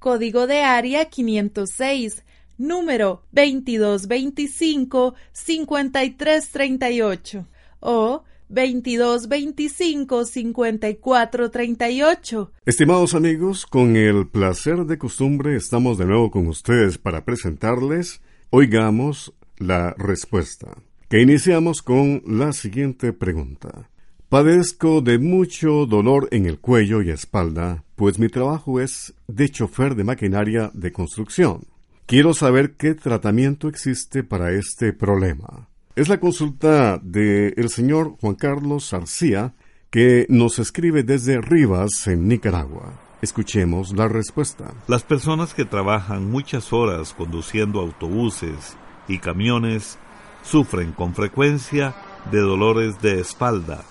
código de área 506, número 2225-5338 o 2225-5438. Estimados amigos, con el placer de costumbre estamos de nuevo con ustedes para presentarles Oigamos la respuesta, que iniciamos con la siguiente pregunta. Padezco de mucho dolor en el cuello y espalda, pues mi trabajo es de chofer de maquinaria de construcción. Quiero saber qué tratamiento existe para este problema. Es la consulta del señor Juan Carlos García, que nos escribe desde Rivas, en Nicaragua. Escuchemos la respuesta. Las personas que trabajan muchas horas conduciendo autobuses y camiones sufren con frecuencia de dolores de espalda.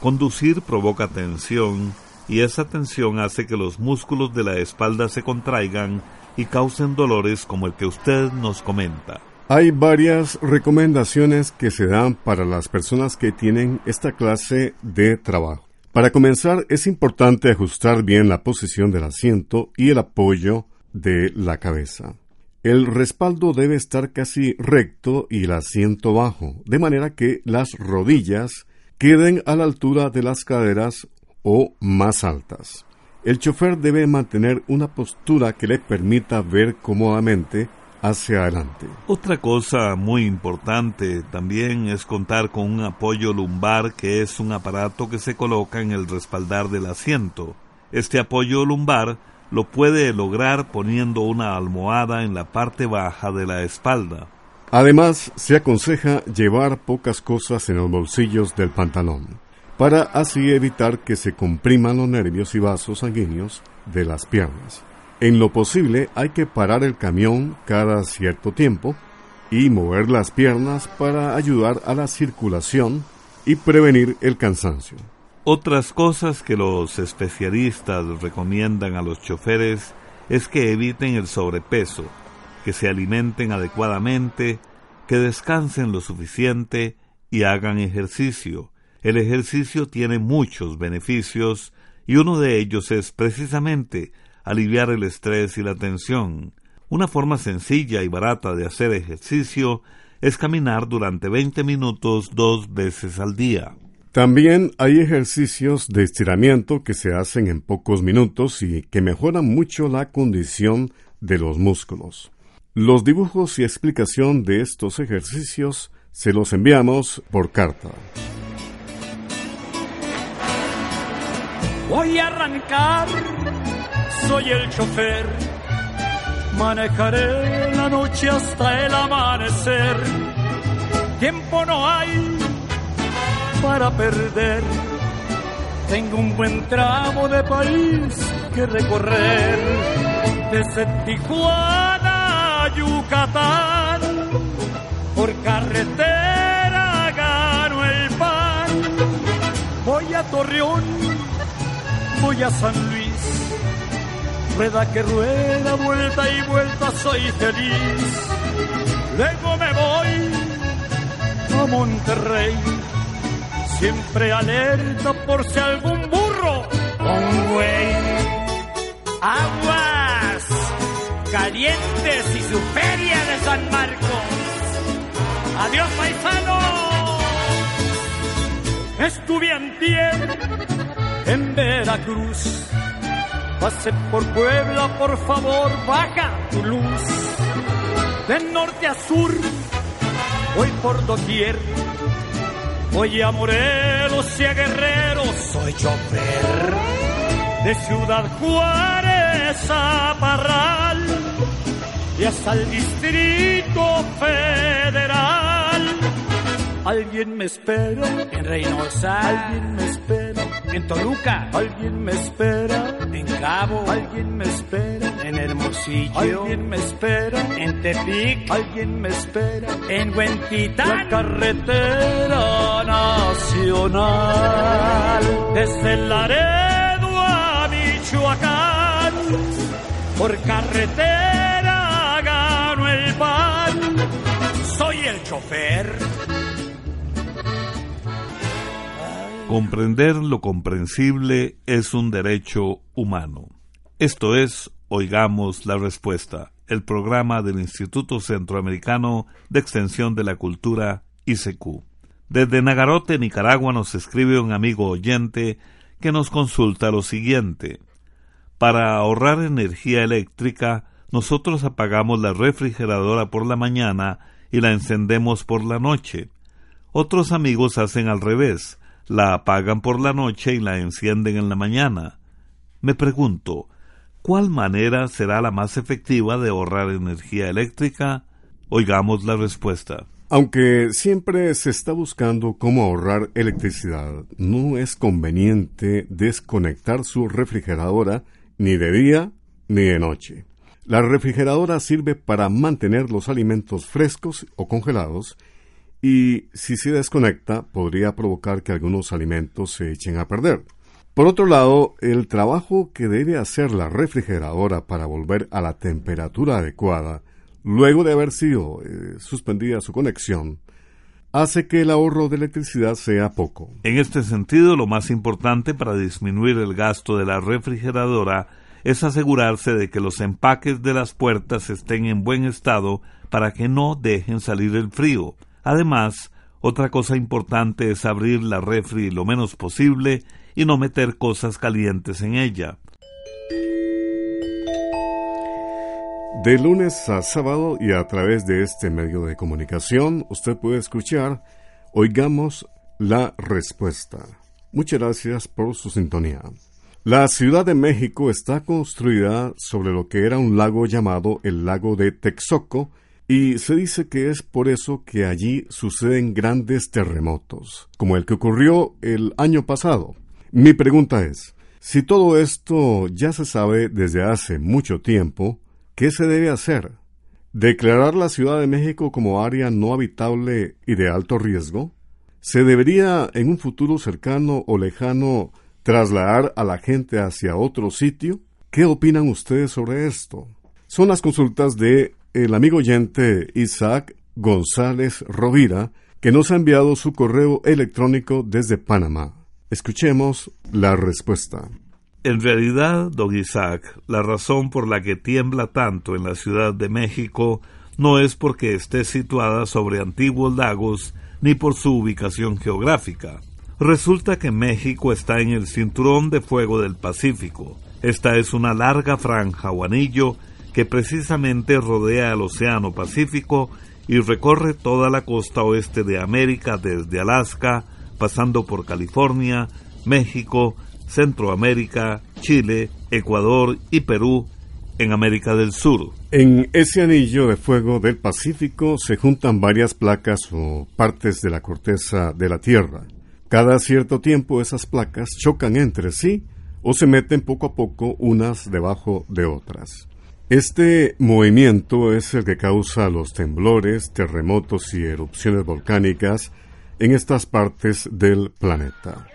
Conducir provoca tensión y esa tensión hace que los músculos de la espalda se contraigan y causen dolores como el que usted nos comenta. Hay varias recomendaciones que se dan para las personas que tienen esta clase de trabajo. Para comenzar, es importante ajustar bien la posición del asiento y el apoyo de la cabeza. El respaldo debe estar casi recto y el asiento bajo, de manera que las rodillas queden a la altura de las caderas o más altas. El chofer debe mantener una postura que le permita ver cómodamente hacia adelante. Otra cosa muy importante también es contar con un apoyo lumbar que es un aparato que se coloca en el respaldar del asiento. Este apoyo lumbar lo puede lograr poniendo una almohada en la parte baja de la espalda. Además, se aconseja llevar pocas cosas en los bolsillos del pantalón, para así evitar que se compriman los nervios y vasos sanguíneos de las piernas. En lo posible hay que parar el camión cada cierto tiempo y mover las piernas para ayudar a la circulación y prevenir el cansancio. Otras cosas que los especialistas recomiendan a los choferes es que eviten el sobrepeso, que se alimenten adecuadamente, que descansen lo suficiente y hagan ejercicio. El ejercicio tiene muchos beneficios y uno de ellos es precisamente aliviar el estrés y la tensión. Una forma sencilla y barata de hacer ejercicio es caminar durante 20 minutos dos veces al día. También hay ejercicios de estiramiento que se hacen en pocos minutos y que mejoran mucho la condición de los músculos. Los dibujos y explicación de estos ejercicios se los enviamos por carta. Voy a arrancar soy el chofer. Manejaré la noche hasta el amanecer. Tiempo no hay para perder. Tengo un buen tramo de país que recorrer. Desde Tijuana a Yucatán, por carretera gano el pan. Voy a Torreón, voy a San Luis rueda que rueda, vuelta y vuelta, soy feliz. Luego me voy a Monterrey, siempre alerta por si algún burro un güey. Aguas calientes y su feria de San Marcos. Adiós, paisano. Estuve en Veracruz Pase por Puebla, por favor, baja tu luz. De norte a sur, voy por doquier. Voy a Morelos y a Guerrero, soy chofer. De Ciudad Juárez a Parral y hasta el Distrito Federal. Alguien me espera en Reynosa, alguien me espera en Toluca, alguien me espera. En Cabo, alguien me espera. En Hermosillo, alguien me espera. En Tepic, alguien me espera. En Huentitán, la carretera nacional. Desde Laredo a Michoacán. Por carretera gano el pan. Soy el chofer Comprender lo comprensible es un derecho humano. Esto es Oigamos la Respuesta, el programa del Instituto Centroamericano de Extensión de la Cultura, ICQ. Desde Nagarote, Nicaragua, nos escribe un amigo oyente que nos consulta lo siguiente. Para ahorrar energía eléctrica, nosotros apagamos la refrigeradora por la mañana y la encendemos por la noche. Otros amigos hacen al revés, la apagan por la noche y la encienden en la mañana. Me pregunto, ¿cuál manera será la más efectiva de ahorrar energía eléctrica? Oigamos la respuesta. Aunque siempre se está buscando cómo ahorrar electricidad, no es conveniente desconectar su refrigeradora ni de día ni de noche. La refrigeradora sirve para mantener los alimentos frescos o congelados y si se desconecta podría provocar que algunos alimentos se echen a perder. Por otro lado, el trabajo que debe hacer la refrigeradora para volver a la temperatura adecuada, luego de haber sido eh, suspendida su conexión, hace que el ahorro de electricidad sea poco. En este sentido, lo más importante para disminuir el gasto de la refrigeradora es asegurarse de que los empaques de las puertas estén en buen estado para que no dejen salir el frío. Además, otra cosa importante es abrir la refri lo menos posible y no meter cosas calientes en ella. De lunes a sábado y a través de este medio de comunicación, usted puede escuchar Oigamos la Respuesta. Muchas gracias por su sintonía. La Ciudad de México está construida sobre lo que era un lago llamado el lago de Texoco, y se dice que es por eso que allí suceden grandes terremotos, como el que ocurrió el año pasado. Mi pregunta es, si todo esto ya se sabe desde hace mucho tiempo, ¿qué se debe hacer? ¿Declarar la Ciudad de México como área no habitable y de alto riesgo? ¿Se debería en un futuro cercano o lejano trasladar a la gente hacia otro sitio? ¿Qué opinan ustedes sobre esto? Son las consultas de el amigo oyente Isaac González Rovira, que nos ha enviado su correo electrónico desde Panamá. Escuchemos la respuesta. En realidad, don Isaac, la razón por la que tiembla tanto en la Ciudad de México no es porque esté situada sobre antiguos lagos ni por su ubicación geográfica. Resulta que México está en el cinturón de fuego del Pacífico. Esta es una larga franja o anillo que precisamente rodea el Océano Pacífico y recorre toda la costa oeste de América desde Alaska, pasando por California, México, Centroamérica, Chile, Ecuador y Perú en América del Sur. En ese anillo de fuego del Pacífico se juntan varias placas o partes de la corteza de la Tierra. Cada cierto tiempo esas placas chocan entre sí o se meten poco a poco unas debajo de otras. Este movimiento es el que causa los temblores, terremotos y erupciones volcánicas en estas partes del planeta.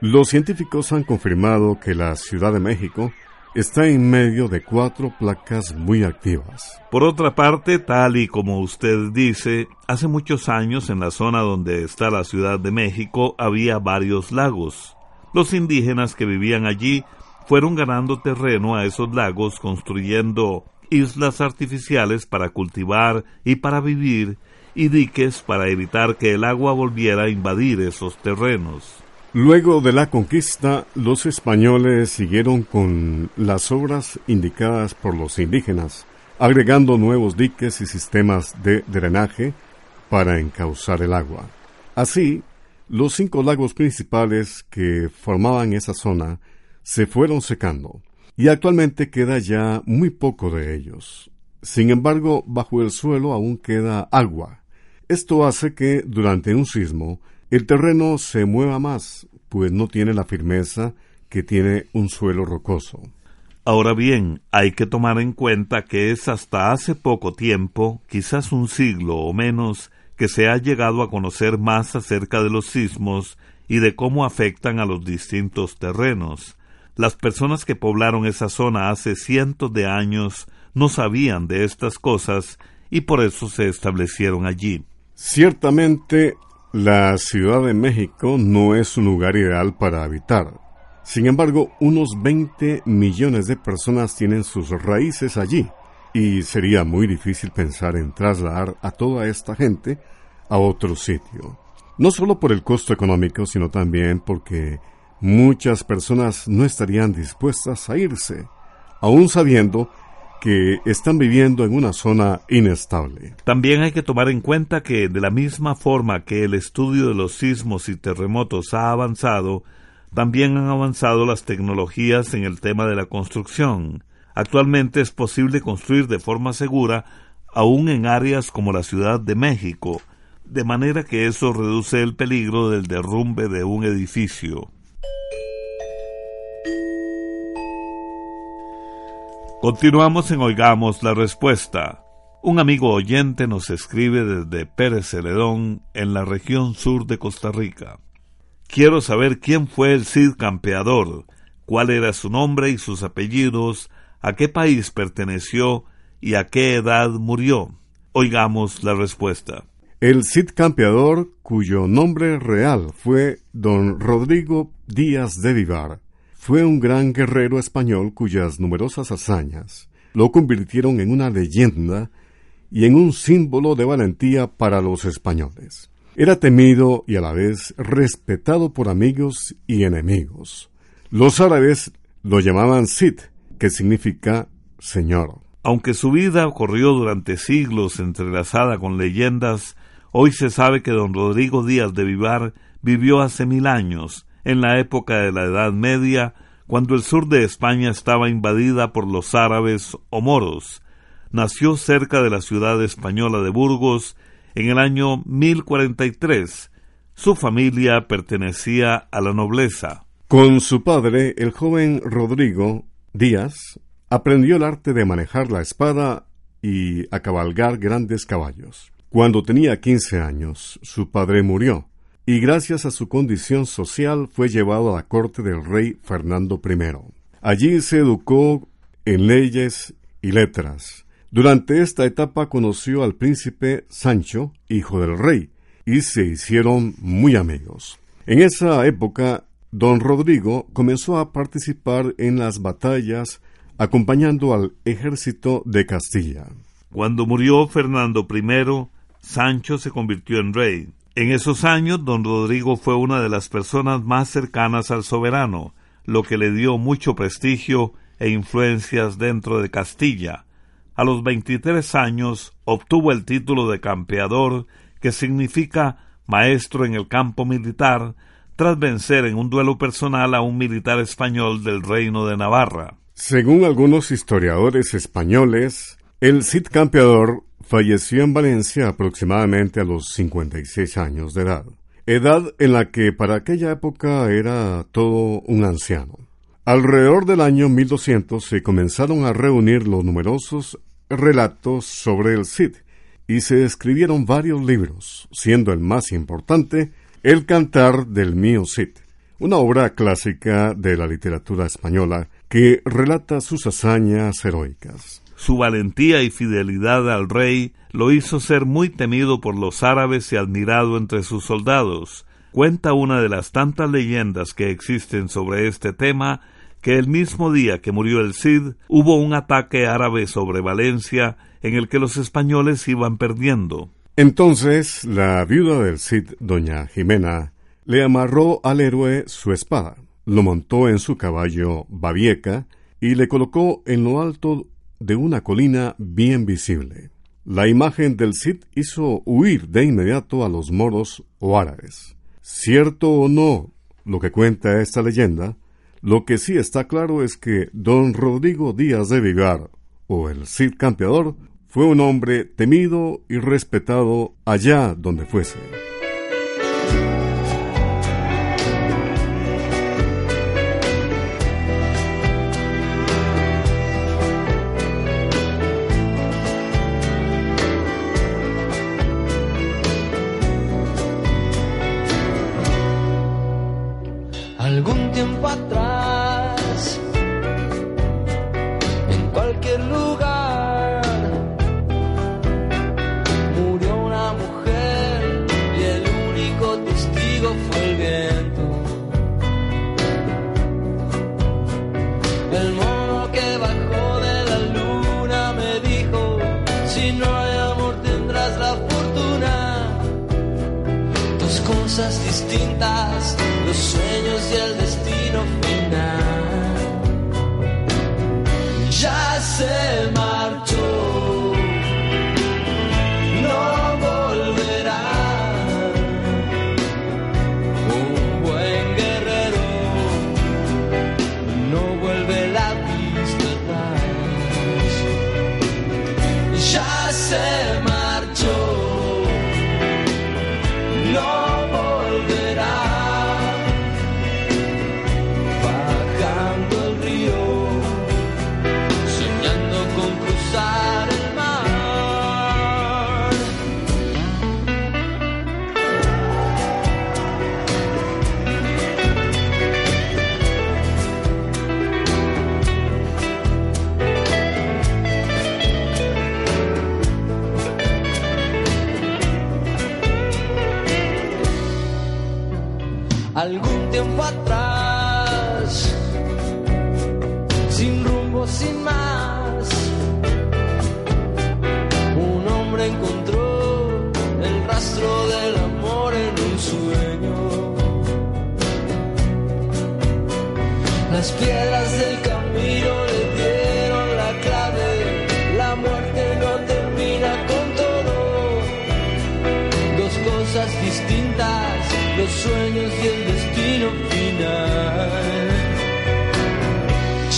Los científicos han confirmado que la Ciudad de México está en medio de cuatro placas muy activas. Por otra parte, tal y como usted dice, hace muchos años en la zona donde está la Ciudad de México había varios lagos. Los indígenas que vivían allí fueron ganando terreno a esos lagos construyendo islas artificiales para cultivar y para vivir y diques para evitar que el agua volviera a invadir esos terrenos. Luego de la conquista, los españoles siguieron con las obras indicadas por los indígenas, agregando nuevos diques y sistemas de drenaje para encauzar el agua. Así, los cinco lagos principales que formaban esa zona se fueron secando, y actualmente queda ya muy poco de ellos. Sin embargo, bajo el suelo aún queda agua. Esto hace que, durante un sismo, el terreno se mueva más, pues no tiene la firmeza que tiene un suelo rocoso. Ahora bien, hay que tomar en cuenta que es hasta hace poco tiempo, quizás un siglo o menos, que se ha llegado a conocer más acerca de los sismos y de cómo afectan a los distintos terrenos. Las personas que poblaron esa zona hace cientos de años no sabían de estas cosas y por eso se establecieron allí. Ciertamente, la Ciudad de México no es un lugar ideal para habitar. Sin embargo, unos 20 millones de personas tienen sus raíces allí y sería muy difícil pensar en trasladar a toda esta gente a otro sitio. No solo por el costo económico, sino también porque muchas personas no estarían dispuestas a irse, aun sabiendo que están viviendo en una zona inestable. También hay que tomar en cuenta que de la misma forma que el estudio de los sismos y terremotos ha avanzado, también han avanzado las tecnologías en el tema de la construcción. Actualmente es posible construir de forma segura aún en áreas como la Ciudad de México, de manera que eso reduce el peligro del derrumbe de un edificio. Continuamos en Oigamos la Respuesta. Un amigo oyente nos escribe desde Pérez Celedón, en la región sur de Costa Rica. Quiero saber quién fue el Cid campeador, cuál era su nombre y sus apellidos, a qué país perteneció y a qué edad murió. Oigamos la respuesta. El Cid campeador, cuyo nombre real fue don Rodrigo Díaz de Vivar, fue un gran guerrero español cuyas numerosas hazañas lo convirtieron en una leyenda y en un símbolo de valentía para los españoles. Era temido y a la vez respetado por amigos y enemigos. Los árabes lo llamaban Cid, que significa Señor. Aunque su vida corrió durante siglos entrelazada con leyendas, hoy se sabe que don Rodrigo Díaz de Vivar vivió hace mil años en la época de la Edad Media, cuando el sur de España estaba invadida por los árabes o moros. Nació cerca de la ciudad española de Burgos en el año 1043. Su familia pertenecía a la nobleza. Con su padre, el joven Rodrigo Díaz, aprendió el arte de manejar la espada y a cabalgar grandes caballos. Cuando tenía quince años, su padre murió, y gracias a su condición social fue llevado a la corte del rey Fernando I. Allí se educó en leyes y letras. Durante esta etapa conoció al príncipe Sancho, hijo del rey, y se hicieron muy amigos. En esa época, don Rodrigo comenzó a participar en las batallas acompañando al ejército de Castilla. Cuando murió Fernando I, Sancho se convirtió en rey. En esos años, don Rodrigo fue una de las personas más cercanas al soberano, lo que le dio mucho prestigio e influencias dentro de Castilla. A los 23 años obtuvo el título de campeador, que significa maestro en el campo militar, tras vencer en un duelo personal a un militar español del reino de Navarra. Según algunos historiadores españoles, el Cid campeador Falleció en Valencia aproximadamente a los 56 años de edad, edad en la que para aquella época era todo un anciano. Alrededor del año 1200 se comenzaron a reunir los numerosos relatos sobre el Cid y se escribieron varios libros, siendo el más importante El Cantar del Mío Cid, una obra clásica de la literatura española que relata sus hazañas heroicas. Su valentía y fidelidad al rey lo hizo ser muy temido por los árabes y admirado entre sus soldados. Cuenta una de las tantas leyendas que existen sobre este tema que el mismo día que murió el Cid hubo un ataque árabe sobre Valencia en el que los españoles iban perdiendo. Entonces la viuda del Cid, doña Jimena, le amarró al héroe su espada, lo montó en su caballo Babieca y le colocó en lo alto de una colina bien visible. La imagen del Cid hizo huir de inmediato a los moros o árabes. Cierto o no lo que cuenta esta leyenda, lo que sí está claro es que don Rodrigo Díaz de Vigar, o el Cid Campeador, fue un hombre temido y respetado allá donde fuese. Algún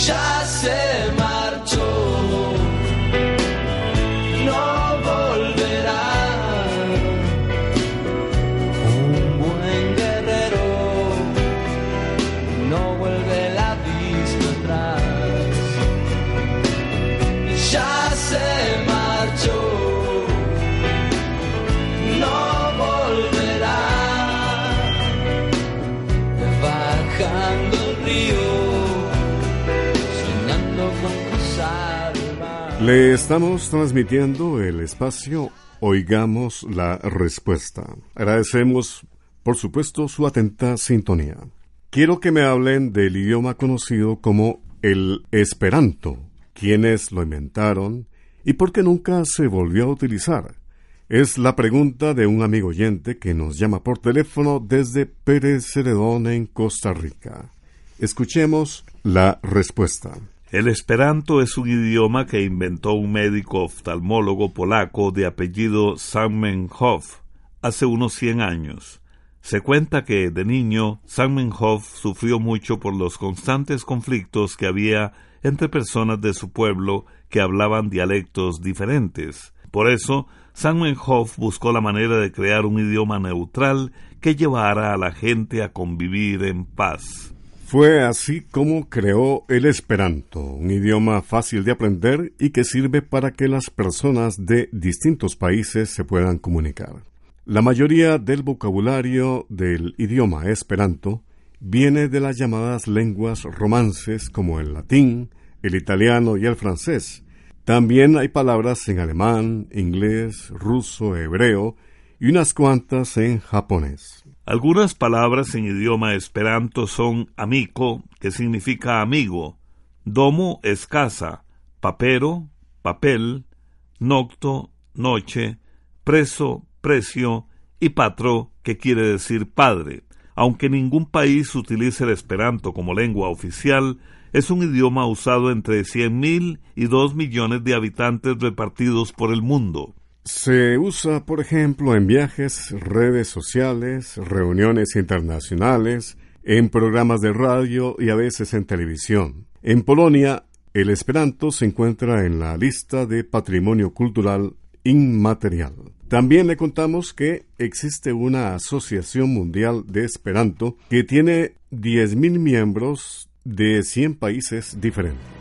ya Le estamos transmitiendo el espacio Oigamos la Respuesta. Agradecemos, por supuesto, su atenta sintonía. Quiero que me hablen del idioma conocido como el Esperanto, quiénes lo inventaron y por qué nunca se volvió a utilizar. Es la pregunta de un amigo oyente que nos llama por teléfono desde Pérez Ceredón en Costa Rica. Escuchemos la respuesta. El esperanto es un idioma que inventó un médico oftalmólogo polaco de apellido Zamenhof hace unos 100 años. Se cuenta que de niño Zamenhof sufrió mucho por los constantes conflictos que había entre personas de su pueblo que hablaban dialectos diferentes. Por eso, Zamenhof buscó la manera de crear un idioma neutral que llevara a la gente a convivir en paz. Fue así como creó el Esperanto, un idioma fácil de aprender y que sirve para que las personas de distintos países se puedan comunicar. La mayoría del vocabulario del idioma Esperanto viene de las llamadas lenguas romances como el latín, el italiano y el francés. También hay palabras en alemán, inglés, ruso, hebreo y unas cuantas en japonés. Algunas palabras en idioma esperanto son amico, que significa amigo, domo es casa, papero, papel, nocto, noche, preso, precio y patro, que quiere decir padre. Aunque ningún país utilice el esperanto como lengua oficial, es un idioma usado entre 100.000 y 2 millones de habitantes repartidos por el mundo. Se usa, por ejemplo, en viajes, redes sociales, reuniones internacionales, en programas de radio y a veces en televisión. En Polonia, el esperanto se encuentra en la lista de patrimonio cultural inmaterial. También le contamos que existe una Asociación Mundial de Esperanto que tiene 10.000 miembros de 100 países diferentes.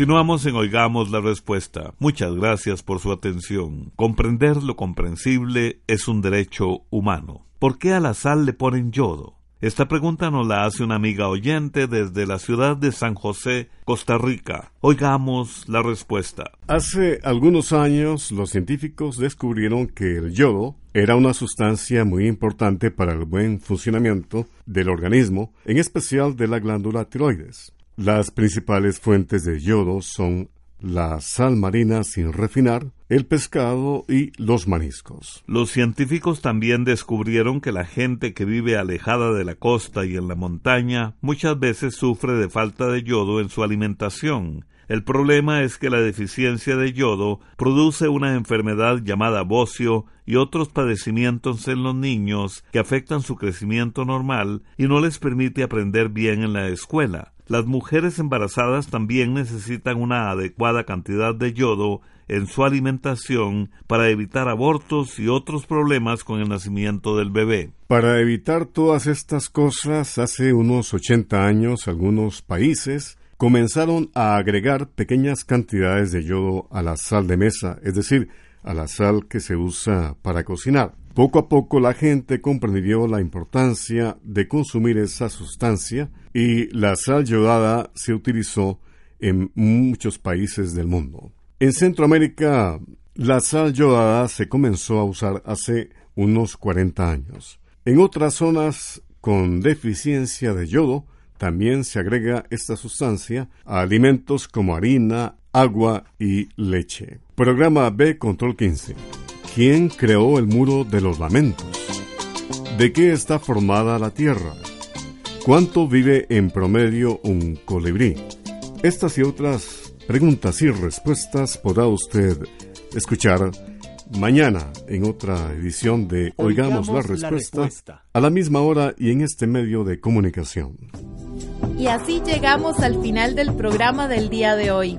Continuamos en Oigamos la Respuesta. Muchas gracias por su atención. Comprender lo comprensible es un derecho humano. ¿Por qué a la sal le ponen yodo? Esta pregunta nos la hace una amiga oyente desde la ciudad de San José, Costa Rica. Oigamos la respuesta. Hace algunos años los científicos descubrieron que el yodo era una sustancia muy importante para el buen funcionamiento del organismo, en especial de la glándula tiroides. Las principales fuentes de yodo son la sal marina sin refinar, el pescado y los mariscos. Los científicos también descubrieron que la gente que vive alejada de la costa y en la montaña muchas veces sufre de falta de yodo en su alimentación. El problema es que la deficiencia de yodo produce una enfermedad llamada bocio y otros padecimientos en los niños que afectan su crecimiento normal y no les permite aprender bien en la escuela. Las mujeres embarazadas también necesitan una adecuada cantidad de yodo en su alimentación para evitar abortos y otros problemas con el nacimiento del bebé. Para evitar todas estas cosas, hace unos 80 años algunos países comenzaron a agregar pequeñas cantidades de yodo a la sal de mesa, es decir, a la sal que se usa para cocinar. Poco a poco la gente comprendió la importancia de consumir esa sustancia y la sal yodada se utilizó en muchos países del mundo. En Centroamérica, la sal yodada se comenzó a usar hace unos 40 años. En otras zonas con deficiencia de yodo, también se agrega esta sustancia a alimentos como harina, agua y leche. Programa B Control 15. ¿Quién creó el muro de los lamentos? ¿De qué está formada la Tierra? ¿Cuánto vive en promedio un colibrí? Estas y otras preguntas y respuestas podrá usted escuchar mañana en otra edición de Oigamos, la, respuesta, a la misma hora y en este medio de comunicación. Y así llegamos al final del programa del día de hoy.